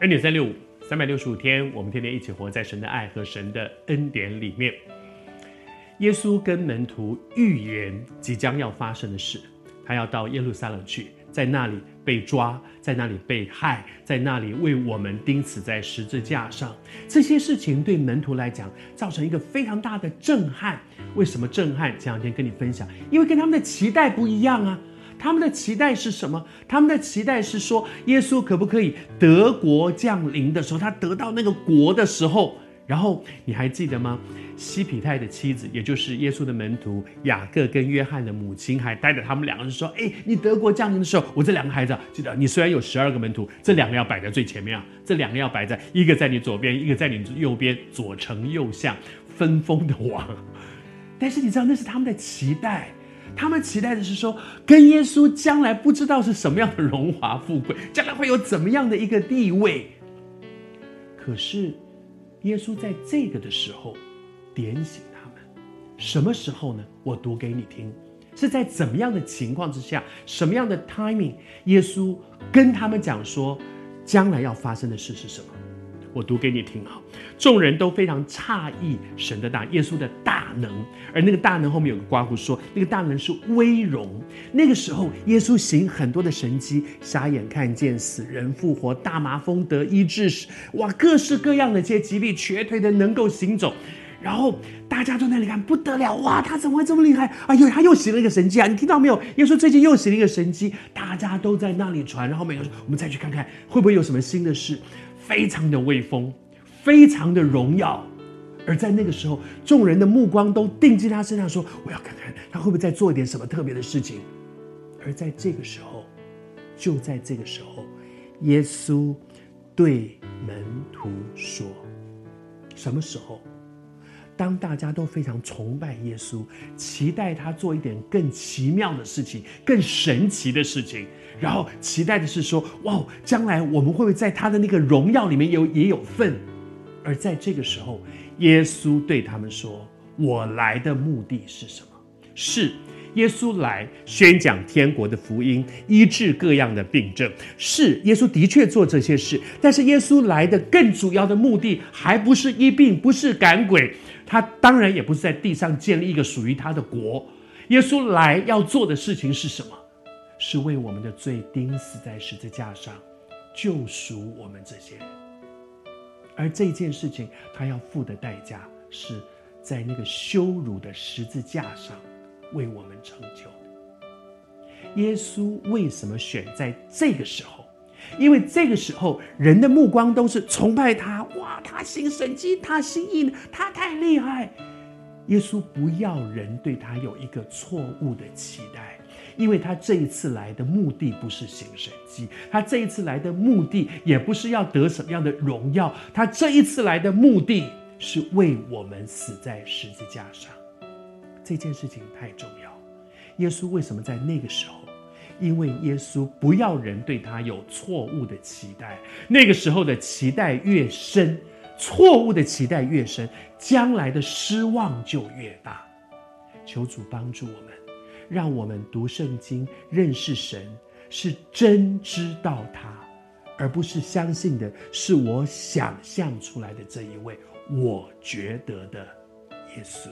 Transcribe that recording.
恩典三六五，三百六十五天，我们天天一起活在神的爱和神的恩典里面。耶稣跟门徒预言即将要发生的事，他要到耶路撒冷去，在那里被抓，在那里被害，在那里为我们钉死在十字架上。这些事情对门徒来讲造成一个非常大的震撼。为什么震撼？前两天跟你分享，因为跟他们的期待不一样啊。他们的期待是什么？他们的期待是说，耶稣可不可以得国降临的时候，他得到那个国的时候，然后你还记得吗？西庇太的妻子，也就是耶稣的门徒雅各跟约翰的母亲，还带着他们两个人说：“哎，你得国降临的时候，我这两个孩子，记得你虽然有十二个门徒，这两个要摆在最前面啊，这两个要摆在一个在你左边，一个在你右边，左丞右相，分封的王。但是你知道那是他们的期待。”他们期待的是说，跟耶稣将来不知道是什么样的荣华富贵，将来会有怎么样的一个地位。可是，耶稣在这个的时候点醒他们，什么时候呢？我读给你听，是在怎么样的情况之下，什么样的 timing？耶稣跟他们讲说，将来要发生的事是什么？我读给你听啊！众人都非常诧异神的大，耶稣的大能，而那个大能后面有个刮胡说，那个大能是威荣。那个时候，耶稣行很多的神迹，瞎眼看见，死人复活，大麻风得医治，哇，各式各样的这些疾病，瘸腿的能够行走。然后大家都在那里看，不得了，哇，他怎么会这么厉害？哎呦，他又行了一个神迹啊！你听到没有？耶稣最近又行了一个神迹，大家都在那里传。然后每个人说，我们再去看看，会不会有什么新的事？非常的威风，非常的荣耀，而在那个时候，众人的目光都定睛他身上，说：“我要看看他会不会再做一点什么特别的事情。”而在这个时候，就在这个时候，耶稣对门徒说：“什么时候？当大家都非常崇拜耶稣，期待他做一点更奇妙的事情、更神奇的事情。”然后期待的是说，哇，将来我们会不会在他的那个荣耀里面有也有份？而在这个时候，耶稣对他们说：“我来的目的是什么？是耶稣来宣讲天国的福音，医治各样的病症。是耶稣的确做这些事，但是耶稣来的更主要的目的，还不是医病，不是赶鬼，他当然也不是在地上建立一个属于他的国。耶稣来要做的事情是什么？”是为我们的罪钉死在十字架上，救赎我们这些人。而这件事情，他要付的代价是在那个羞辱的十字架上为我们成就。耶稣为什么选在这个时候？因为这个时候人的目光都是崇拜他，哇，他行神迹，他心意，他太厉害。耶稣不要人对他有一个错误的期待。因为他这一次来的目的不是行神迹，他这一次来的目的也不是要得什么样的荣耀，他这一次来的目的是为我们死在十字架上。这件事情太重要。耶稣为什么在那个时候？因为耶稣不要人对他有错误的期待。那个时候的期待越深，错误的期待越深，将来的失望就越大。求主帮助我们。让我们读圣经，认识神，是真知道他，而不是相信的是我想象出来的这一位我觉得的耶稣。